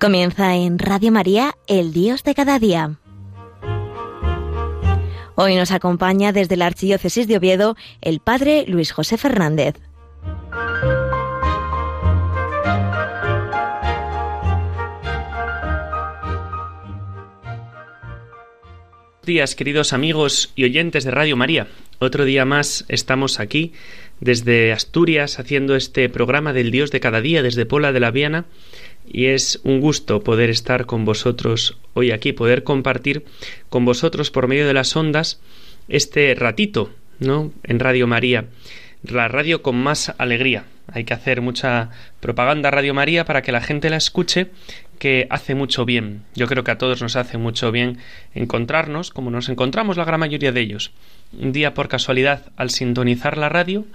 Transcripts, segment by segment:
Comienza en Radio María, el Dios de cada día. Hoy nos acompaña desde la Archidiócesis de Oviedo el Padre Luis José Fernández. Días, queridos amigos y oyentes de Radio María. Otro día más estamos aquí desde Asturias haciendo este programa del Dios de cada día desde Pola de la Viana y es un gusto poder estar con vosotros hoy aquí, poder compartir con vosotros por medio de las ondas este ratito, ¿no? En Radio María, la radio con más alegría. Hay que hacer mucha propaganda Radio María para que la gente la escuche, que hace mucho bien. Yo creo que a todos nos hace mucho bien encontrarnos, como nos encontramos la gran mayoría de ellos. Un día por casualidad al sintonizar la radio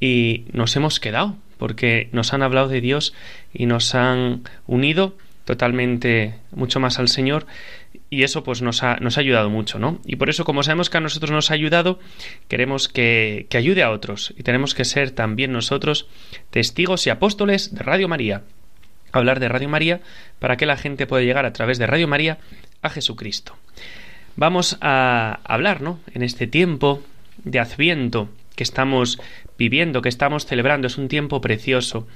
y nos hemos quedado porque nos han hablado de Dios y nos han unido totalmente mucho más al Señor y eso pues nos ha, nos ha ayudado mucho, ¿no? Y por eso como sabemos que a nosotros nos ha ayudado, queremos que, que ayude a otros y tenemos que ser también nosotros testigos y apóstoles de Radio María. Hablar de Radio María para que la gente pueda llegar a través de Radio María a Jesucristo. Vamos a hablar, ¿no? En este tiempo de Adviento que estamos viviendo, que estamos celebrando. Es un tiempo precioso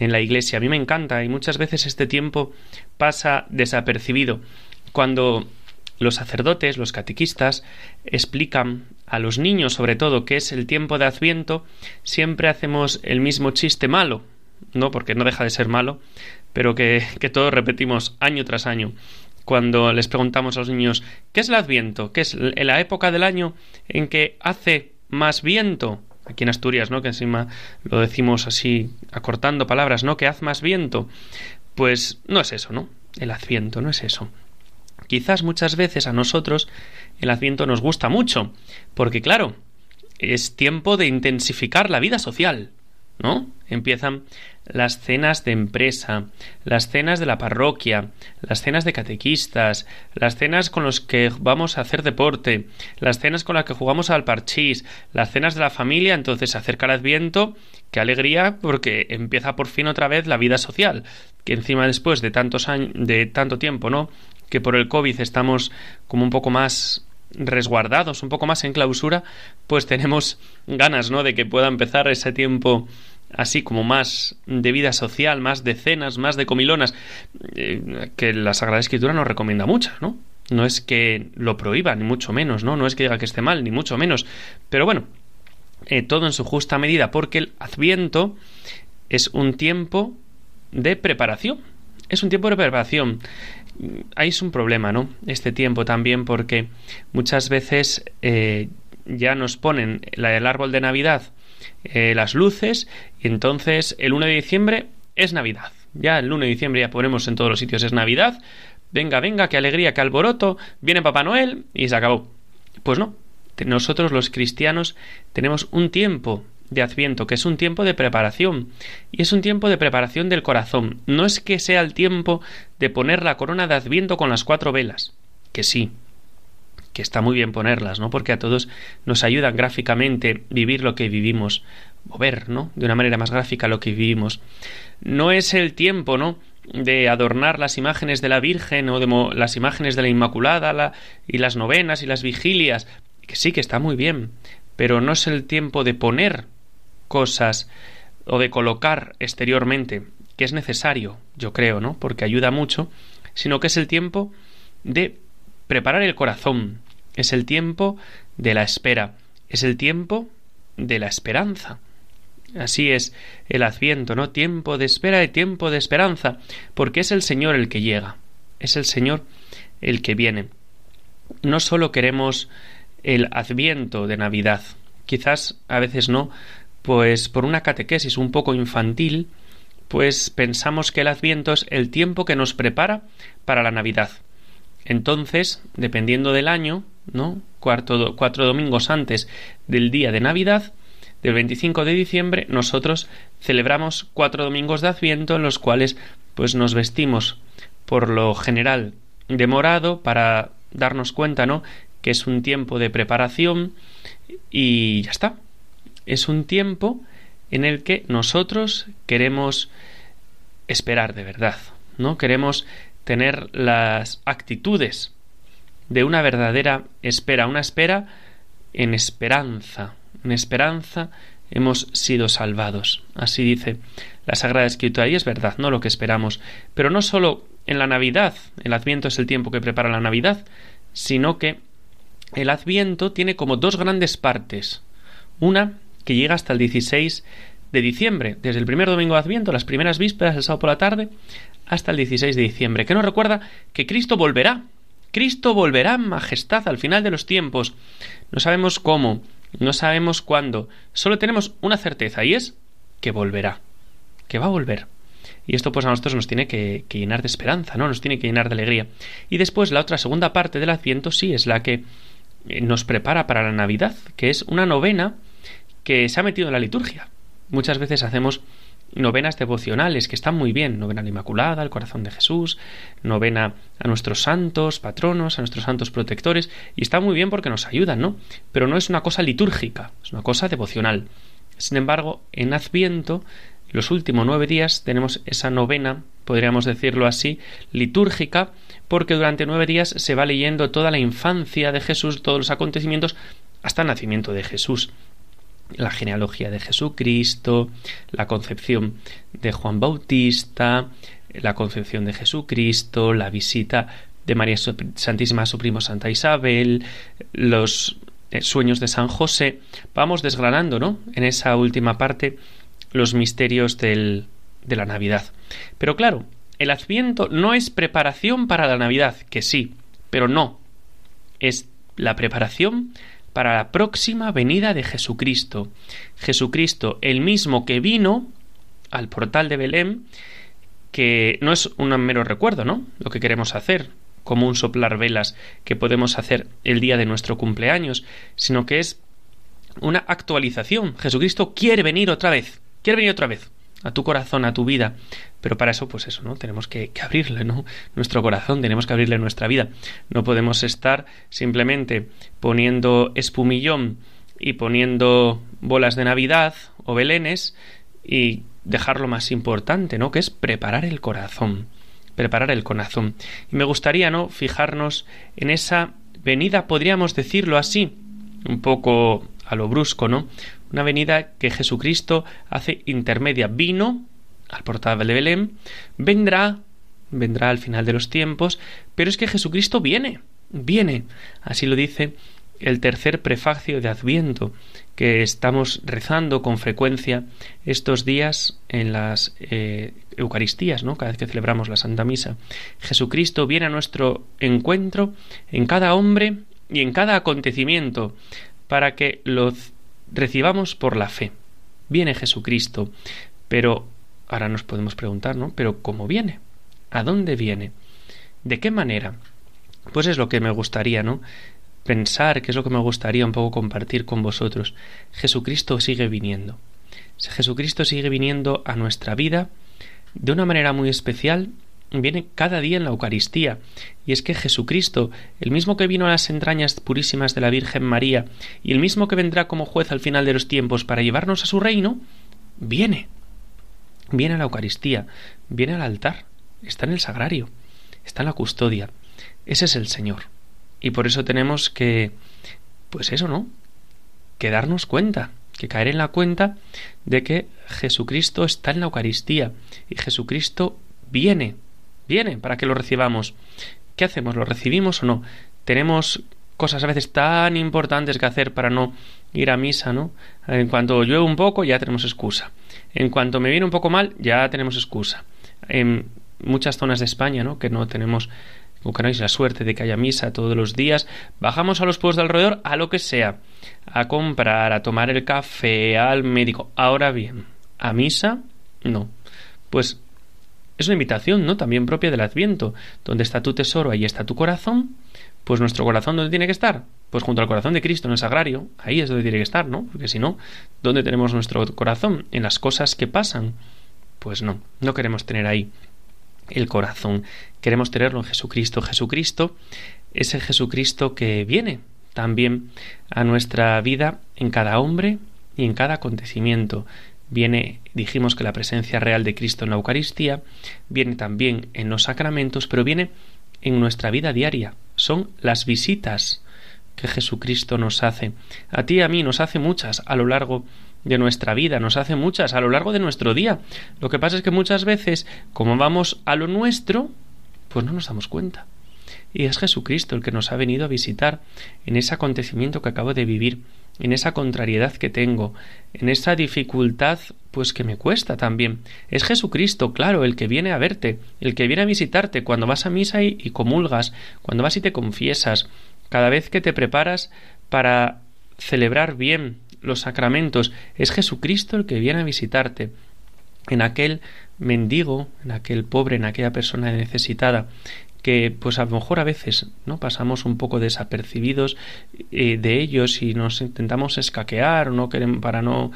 en la Iglesia. A mí me encanta y muchas veces este tiempo pasa desapercibido. Cuando los sacerdotes, los catequistas, explican a los niños sobre todo qué es el tiempo de Adviento, siempre hacemos el mismo chiste malo, no porque no deja de ser malo, pero que, que todos repetimos año tras año cuando les preguntamos a los niños ¿qué es el Adviento? ¿Qué es la época del año en que hace más viento? aquí en Asturias, ¿no? Que encima lo decimos así, acortando palabras, ¿no? Que haz más viento. Pues no es eso, ¿no? El adviento no es eso. Quizás muchas veces a nosotros el adviento nos gusta mucho, porque claro, es tiempo de intensificar la vida social, ¿no? Empiezan las cenas de empresa, las cenas de la parroquia, las cenas de catequistas, las cenas con los que vamos a hacer deporte, las cenas con las que jugamos al parchís, las cenas de la familia, entonces se acerca el adviento, qué alegría porque empieza por fin otra vez la vida social, que encima después de tantos años, de tanto tiempo, ¿no? que por el COVID estamos como un poco más resguardados, un poco más en clausura, pues tenemos ganas, ¿no? de que pueda empezar ese tiempo así como más de vida social, más de cenas, más de comilonas, eh, que la Sagrada Escritura nos recomienda muchas, ¿no? No es que lo prohíba, ni mucho menos, ¿no? No es que diga que esté mal, ni mucho menos. Pero bueno, eh, todo en su justa medida, porque el Adviento es un tiempo de preparación. Es un tiempo de preparación. Ahí es un problema, ¿no? Este tiempo también, porque muchas veces eh, ya nos ponen el árbol de Navidad eh, las luces y entonces el 1 de diciembre es Navidad. Ya el 1 de diciembre ya ponemos en todos los sitios es Navidad. Venga, venga, qué alegría, qué alboroto. Viene Papá Noel y se acabó. Pues no. Nosotros los cristianos tenemos un tiempo de Adviento, que es un tiempo de preparación, y es un tiempo de preparación del corazón. No es que sea el tiempo de poner la corona de Adviento con las cuatro velas, que sí, que está muy bien ponerlas, ¿no? Porque a todos nos ayudan gráficamente vivir lo que vivimos, o ver, ¿no? De una manera más gráfica lo que vivimos. No es el tiempo, ¿no? de adornar las imágenes de la Virgen o de las imágenes de la Inmaculada y las novenas y las vigilias, que sí que está muy bien, pero no es el tiempo de poner cosas o de colocar exteriormente, que es necesario, yo creo, ¿no? Porque ayuda mucho, sino que es el tiempo de preparar el corazón, es el tiempo de la espera, es el tiempo de la esperanza. Así es el adviento, ¿no? Tiempo de espera y tiempo de esperanza, porque es el Señor el que llega, es el Señor el que viene. No solo queremos el adviento de Navidad, quizás a veces no, pues por una catequesis un poco infantil, pues pensamos que el adviento es el tiempo que nos prepara para la Navidad. Entonces, dependiendo del año, ¿no? Cuatro domingos antes del día de Navidad, del 25 de diciembre, nosotros celebramos cuatro domingos de Adviento en los cuales pues nos vestimos por lo general de morado para darnos cuenta, ¿no? que es un tiempo de preparación y ya está. Es un tiempo en el que nosotros queremos esperar de verdad, ¿no? Queremos tener las actitudes de una verdadera espera, una espera en esperanza, en esperanza hemos sido salvados. Así dice la Sagrada Escritura, y es verdad, no lo que esperamos, pero no solo en la Navidad, el Adviento es el tiempo que prepara la Navidad, sino que el Adviento tiene como dos grandes partes. Una que llega hasta el 16 de diciembre, desde el primer domingo de Adviento, las primeras vísperas, el sábado por la tarde, hasta el 16 de diciembre, que nos recuerda que Cristo volverá. Cristo volverá en majestad al final de los tiempos. No sabemos cómo, no sabemos cuándo, solo tenemos una certeza y es que volverá, que va a volver. Y esto pues a nosotros nos tiene que, llenar de esperanza, ¿no? Nos tiene que llenar de alegría. Y después la otra segunda parte del Adviento sí es la que eh, nos prepara para la Navidad, que es una novena que se ha metido en la liturgia. Muchas veces hacemos novenas devocionales que están muy bien, novena a la Inmaculada, al corazón de Jesús, novena a nuestros santos patronos, a nuestros santos protectores, y está muy bien porque nos ayudan, ¿no? Pero no es una cosa litúrgica, es una cosa devocional. Sin embargo, en Adviento, los últimos nueve días tenemos esa novena, podríamos decirlo así, litúrgica, porque durante nueve días se va leyendo toda la infancia de Jesús, todos los acontecimientos, hasta el nacimiento de Jesús la genealogía de Jesucristo, la concepción de Juan Bautista, la concepción de Jesucristo, la visita de María Santísima a su primo Santa Isabel, los eh, sueños de San José. Vamos desgranando, ¿no? En esa última parte los misterios de la Navidad. Pero claro, el Adviento no es preparación para la Navidad, que sí, pero no. Es la preparación para la próxima venida de Jesucristo. Jesucristo, el mismo que vino al portal de Belén, que no es un mero recuerdo, ¿no? Lo que queremos hacer, como un soplar velas que podemos hacer el día de nuestro cumpleaños, sino que es una actualización. Jesucristo quiere venir otra vez, quiere venir otra vez a tu corazón, a tu vida. Pero para eso, pues eso, ¿no? Tenemos que, abrirle, ¿no? Nuestro corazón, tenemos que abrirle nuestra vida. No podemos estar simplemente poniendo espumillón y poniendo bolas de Navidad o belenes y dejar lo más importante, ¿no? Que es preparar el corazón. Preparar el corazón. Y me gustaría, ¿no? Fijarnos en esa venida, podríamos decirlo así, un poco a lo brusco, ¿no? Una venida que Jesucristo hace intermedia. Vino al portal de Belén, vendrá, vendrá al final de los tiempos, pero es que Jesucristo viene, viene. Así lo dice el tercer prefacio de Adviento, que estamos rezando con frecuencia estos días en las eh, Eucaristías, ¿no? Cada vez que celebramos la Santa Misa. Jesucristo viene a nuestro encuentro en cada hombre y en cada acontecimiento para que lo recibamos por la fe. Viene Jesucristo, pero ahora nos podemos preguntar, ¿no? Pero ¿cómo viene? ¿A dónde viene? ¿De qué manera? Pues es lo que me gustaría, ¿no? Pensar, que es lo que me gustaría un poco compartir con vosotros. Jesucristo sigue viniendo. Jesucristo sigue viniendo a nuestra vida de una manera muy especial viene cada día en la Eucaristía. Y es que Jesucristo, el mismo que vino a las entrañas purísimas de la Virgen María, y el mismo que vendrá como juez al final de los tiempos para llevarnos a su reino, viene. Viene a la Eucaristía, viene al altar, está en el sagrario, está en la custodia. Ese es el Señor. Y por eso tenemos que, pues eso, ¿no? Que darnos cuenta, que caer en la cuenta de que Jesucristo está en la Eucaristía y Jesucristo viene viene para que lo recibamos. ¿Qué hacemos? ¿Lo recibimos o no? Tenemos cosas a veces tan importantes que hacer para no ir a misa, ¿no? En cuanto llueve un poco ya tenemos excusa. En cuanto me viene un poco mal ya tenemos excusa. En muchas zonas de España, ¿no? Que no tenemos o que no hay la suerte de que haya misa todos los días, bajamos a los pueblos de alrededor a lo que sea, a comprar, a tomar el café, al médico. Ahora bien, a misa no. Pues es una invitación, ¿no? También propia del Adviento. Donde está tu tesoro, ahí está tu corazón. Pues nuestro corazón, ¿dónde tiene que estar? Pues junto al corazón de Cristo, en el sagrario. Ahí es donde tiene que estar, ¿no? Porque si no, ¿dónde tenemos nuestro corazón? En las cosas que pasan. Pues no, no queremos tener ahí el corazón. Queremos tenerlo en Jesucristo. Jesucristo es el Jesucristo que viene también a nuestra vida en cada hombre y en cada acontecimiento. Viene, dijimos que la presencia real de Cristo en la Eucaristía, viene también en los sacramentos, pero viene en nuestra vida diaria. Son las visitas que Jesucristo nos hace. A ti y a mí nos hace muchas a lo largo de nuestra vida, nos hace muchas a lo largo de nuestro día. Lo que pasa es que muchas veces, como vamos a lo nuestro, pues no nos damos cuenta. Y es Jesucristo el que nos ha venido a visitar en ese acontecimiento que acabo de vivir, en esa contrariedad que tengo, en esa dificultad pues que me cuesta también. Es Jesucristo, claro, el que viene a verte, el que viene a visitarte cuando vas a misa y, y comulgas, cuando vas y te confiesas, cada vez que te preparas para celebrar bien los sacramentos, es Jesucristo el que viene a visitarte en aquel mendigo, en aquel pobre, en aquella persona necesitada, que pues a lo mejor a veces no pasamos un poco desapercibidos eh, de ellos y nos intentamos escaquear o no queremos para no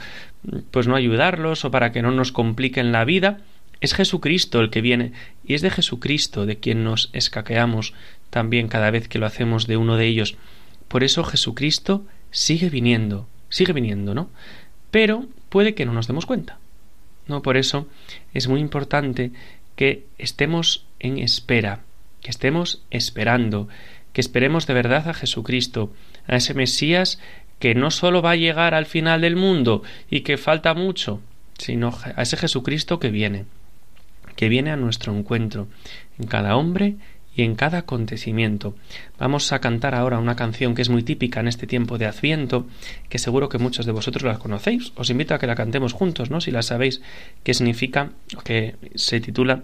pues no ayudarlos o para que no nos compliquen la vida es Jesucristo el que viene. Y es de Jesucristo de quien nos escaqueamos también cada vez que lo hacemos de uno de ellos. Por eso Jesucristo sigue viniendo sigue viniendo no pero puede que no nos demos cuenta no por eso es muy importante que estemos en espera que estemos esperando, que esperemos de verdad a Jesucristo, a ese Mesías que no sólo va a llegar al final del mundo y que falta mucho, sino a ese Jesucristo que viene, que viene a nuestro encuentro, en cada hombre y en cada acontecimiento. Vamos a cantar ahora una canción que es muy típica en este tiempo de Adviento, que seguro que muchos de vosotros la conocéis. Os invito a que la cantemos juntos, ¿no? Si la sabéis, qué significa, que se titula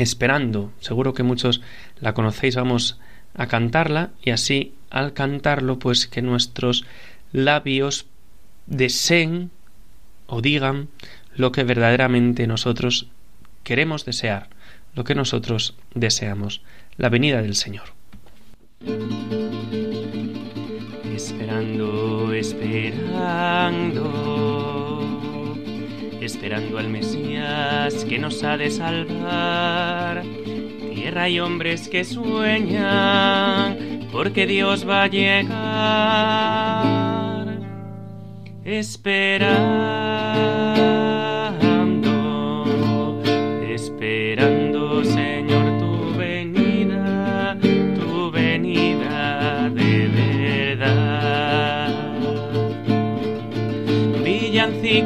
esperando. Seguro que muchos la conocéis, vamos a cantarla y así al cantarlo pues que nuestros labios deseen o digan lo que verdaderamente nosotros queremos desear, lo que nosotros deseamos, la venida del Señor. Esperando, esperando esperando al Mesías que nos ha de salvar. Tierra y hombres que sueñan, porque Dios va a llegar. Esperando,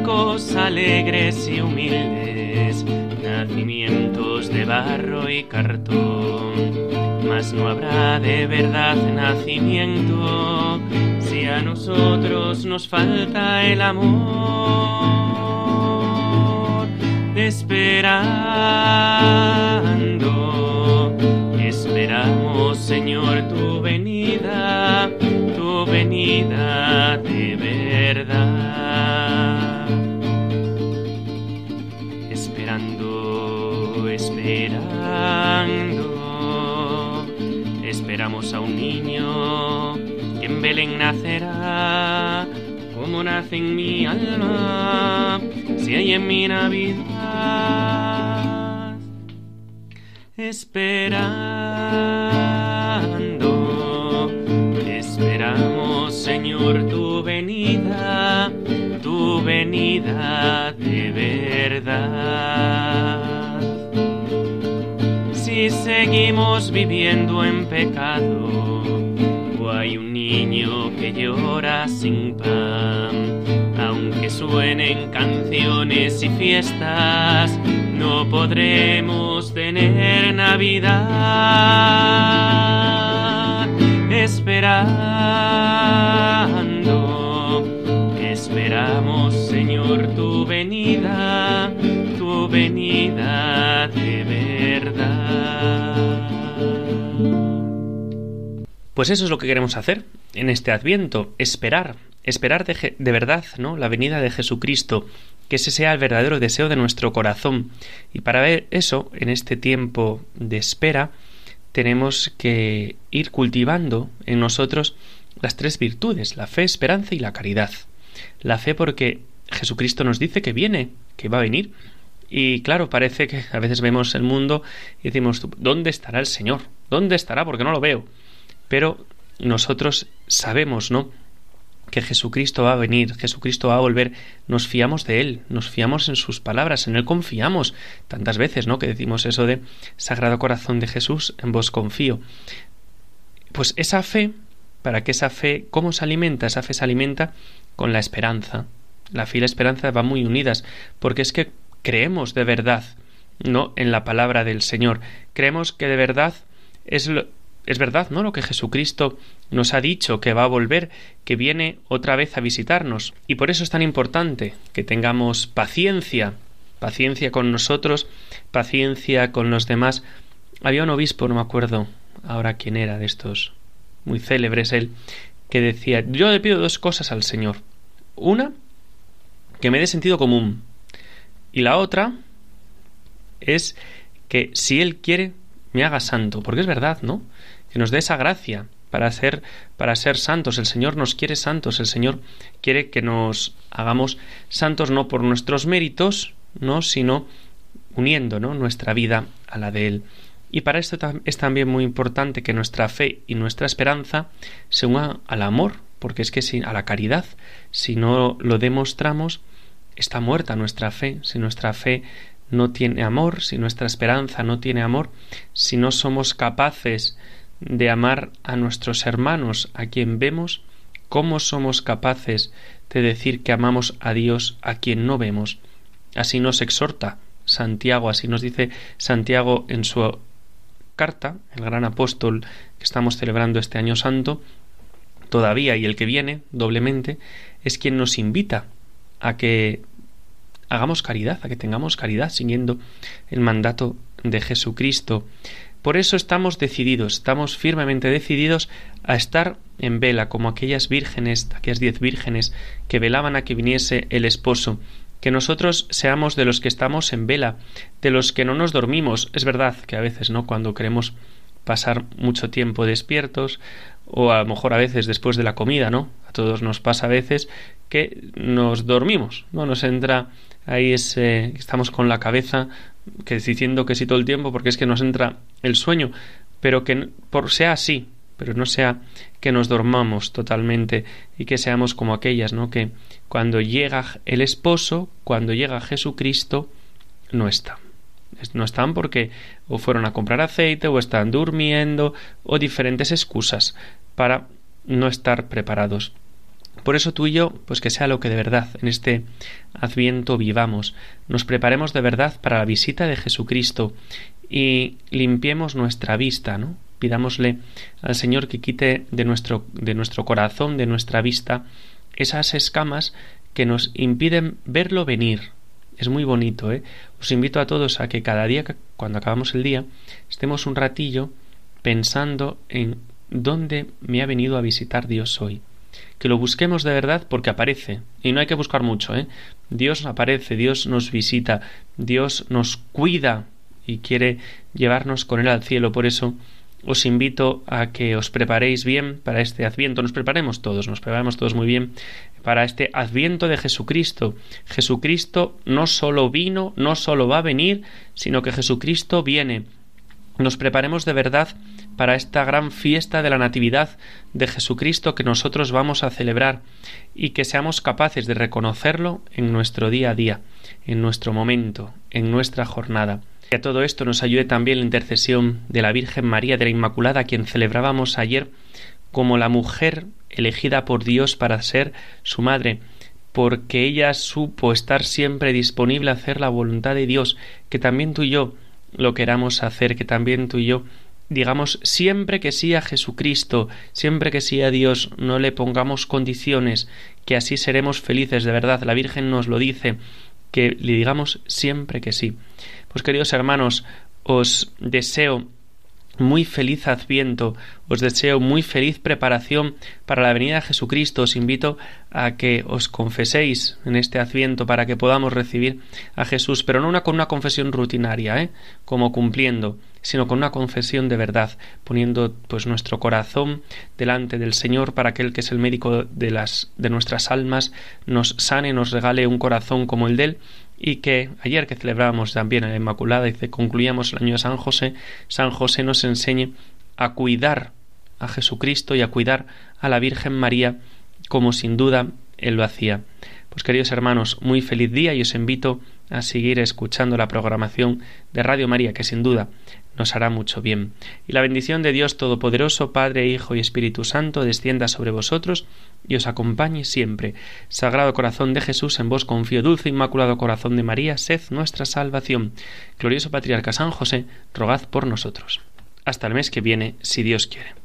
Villancicos alegres y humildes, nacimientos de barro y cartón. Mas no habrá de verdad nacimiento si a nosotros nos falta el amor. Esperando, esperamos Señor tu venida, Belén nacerá, como nace en mi alma, si hay en mi Navidad. Esperando, esperamos, Señor, tu venida, tu venida de verdad si seguimos viviendo en pecado, niño que llora sin pan, aunque suenen canciones y fiestas, no podremos tener Navidad. Esperando, esperamos Señor tu venida, tu venida de Pues eso es lo que queremos hacer en este Adviento, esperar, esperar de, de, verdad, ¿no? La venida de Jesucristo, que ese sea el verdadero deseo de nuestro corazón. Y para ver eso, en este tiempo de espera, tenemos que ir cultivando en nosotros las tres virtudes, la fe, esperanza y la caridad. La fe porque Jesucristo nos dice que viene, que va a venir. Y claro, parece que a veces vemos el mundo y decimos, ¿dónde estará el Señor? ¿Dónde estará? Porque no lo veo pero nosotros sabemos, ¿no? que Jesucristo va a venir, Jesucristo va a volver, nos fiamos de Él, nos fiamos en sus palabras, en Él confiamos. Tantas veces, ¿no? Que decimos eso de Sagrado Corazón de Jesús, en vos confío. Pues esa fe, para que esa fe, ¿cómo se alimenta? Esa fe se alimenta con la esperanza. La fe y la esperanza van muy unidas, porque es que creemos de verdad, ¿no? En la palabra del Señor. Creemos que de verdad es lo, es verdad, ¿no? Lo que Jesucristo nos ha dicho, que va a volver, que viene otra vez a visitarnos. Y por eso es tan importante que tengamos paciencia, paciencia con nosotros, paciencia con los demás. Había un obispo, no me acuerdo ahora quién era de estos, muy célebres él, que decía, yo le pido dos cosas al Señor. Una, que me dé sentido común. Y la otra es que si Él quiere, me haga santo. Porque es verdad, ¿no? Que nos dé esa gracia para ser para ser santos. El Señor nos quiere santos, el Señor quiere que nos hagamos santos no por nuestros méritos, no, sino uniendo nuestra vida a la de él. Y para esto es también muy importante que nuestra fe y nuestra esperanza se unan al amor, porque es que si, a la caridad, si no lo demostramos, está muerta nuestra fe. Si nuestra fe no tiene amor, si nuestra esperanza no tiene amor, si no somos capaces de amar a nuestros hermanos, a quien vemos, ¿cómo somos capaces de decir que amamos a Dios a quien no vemos? Así nos exhorta Santiago, así nos dice Santiago en su carta, el gran apóstol que estamos celebrando este año santo, todavía y el que viene doblemente, es quien nos invita a que hagamos caridad, a que tengamos caridad siguiendo el mandato de Jesucristo. Por eso estamos decididos, estamos firmemente decididos a estar en vela, como aquellas vírgenes, aquellas diez vírgenes que velaban a que viniese el esposo, que nosotros seamos de los que estamos en vela, de los que no nos dormimos. Es verdad que a veces, ¿no? Cuando queremos pasar mucho tiempo despiertos, o a lo mejor a veces después de la comida, ¿no? A todos nos pasa a veces que nos dormimos, ¿no? Nos entra ahí ese, estamos con la cabeza que diciendo que sí todo el tiempo porque es que nos entra el sueño, pero que por, sea así, pero no sea que nos dormamos totalmente y que seamos como aquellas, ¿no? Que cuando llega el esposo, cuando llega Jesucristo, no están. No están porque o fueron a comprar aceite o están durmiendo o diferentes excusas para no estar preparados. Por eso tú y yo, pues que sea lo que de verdad en este adviento vivamos, nos preparemos de verdad para la visita de Jesucristo y limpiemos nuestra vista, ¿no? Pidámosle al Señor que quite de nuestro, de nuestro corazón, de nuestra vista, esas escamas que nos impiden verlo venir. Es muy bonito, ¿eh? Os invito a todos a que cada día, cuando acabamos el día, estemos un ratillo pensando en dónde me ha venido a visitar Dios hoy que lo busquemos de verdad porque aparece. Y no hay que buscar mucho, ¿eh? Dios aparece, Dios nos visita, Dios nos cuida y quiere llevarnos con Él al cielo. Por eso os invito a que os preparéis bien para este adviento. Nos preparemos todos, nos preparemos todos muy bien para este adviento de Jesucristo. Jesucristo no solo vino, no solo va a venir, sino que Jesucristo viene. Nos preparemos de verdad para esta gran fiesta de la Natividad de Jesucristo que nosotros vamos a celebrar y que seamos capaces de reconocerlo en nuestro día a día, en nuestro momento, en nuestra jornada. Que a todo esto nos ayude también la intercesión de la Virgen María de la Inmaculada, quien celebrábamos ayer como la mujer elegida por Dios para ser su madre, porque ella supo estar siempre disponible a hacer la voluntad de Dios, que también tú y yo lo queramos hacer, que también tú y yo digamos siempre que sí a Jesucristo, siempre que sí a Dios, no le pongamos condiciones, que así seremos felices de verdad. La Virgen nos lo dice, que le digamos siempre que sí. Pues queridos hermanos, os deseo muy feliz adviento, os deseo muy feliz preparación para la venida de Jesucristo. Os invito a que os confeséis en este adviento para que podamos recibir a Jesús, pero no una, con una confesión rutinaria, ¿eh? como cumpliendo, sino con una confesión de verdad, poniendo pues nuestro corazón delante del Señor para que Él que es el médico de las de nuestras almas nos sane, nos regale un corazón como el de Él y que ayer que celebramos también a la Inmaculada y concluíamos el año de San José, San José nos enseñe a cuidar a Jesucristo y a cuidar a la Virgen María como sin duda Él lo hacía. Pues queridos hermanos, muy feliz día y os invito a seguir escuchando la programación de Radio María, que sin duda nos hará mucho bien. Y la bendición de Dios Todopoderoso, Padre, Hijo y Espíritu Santo, descienda sobre vosotros y os acompañe siempre. Sagrado Corazón de Jesús, en vos confío, dulce Inmaculado Corazón de María, sed nuestra salvación. Glorioso Patriarca San José, rogad por nosotros. Hasta el mes que viene, si Dios quiere.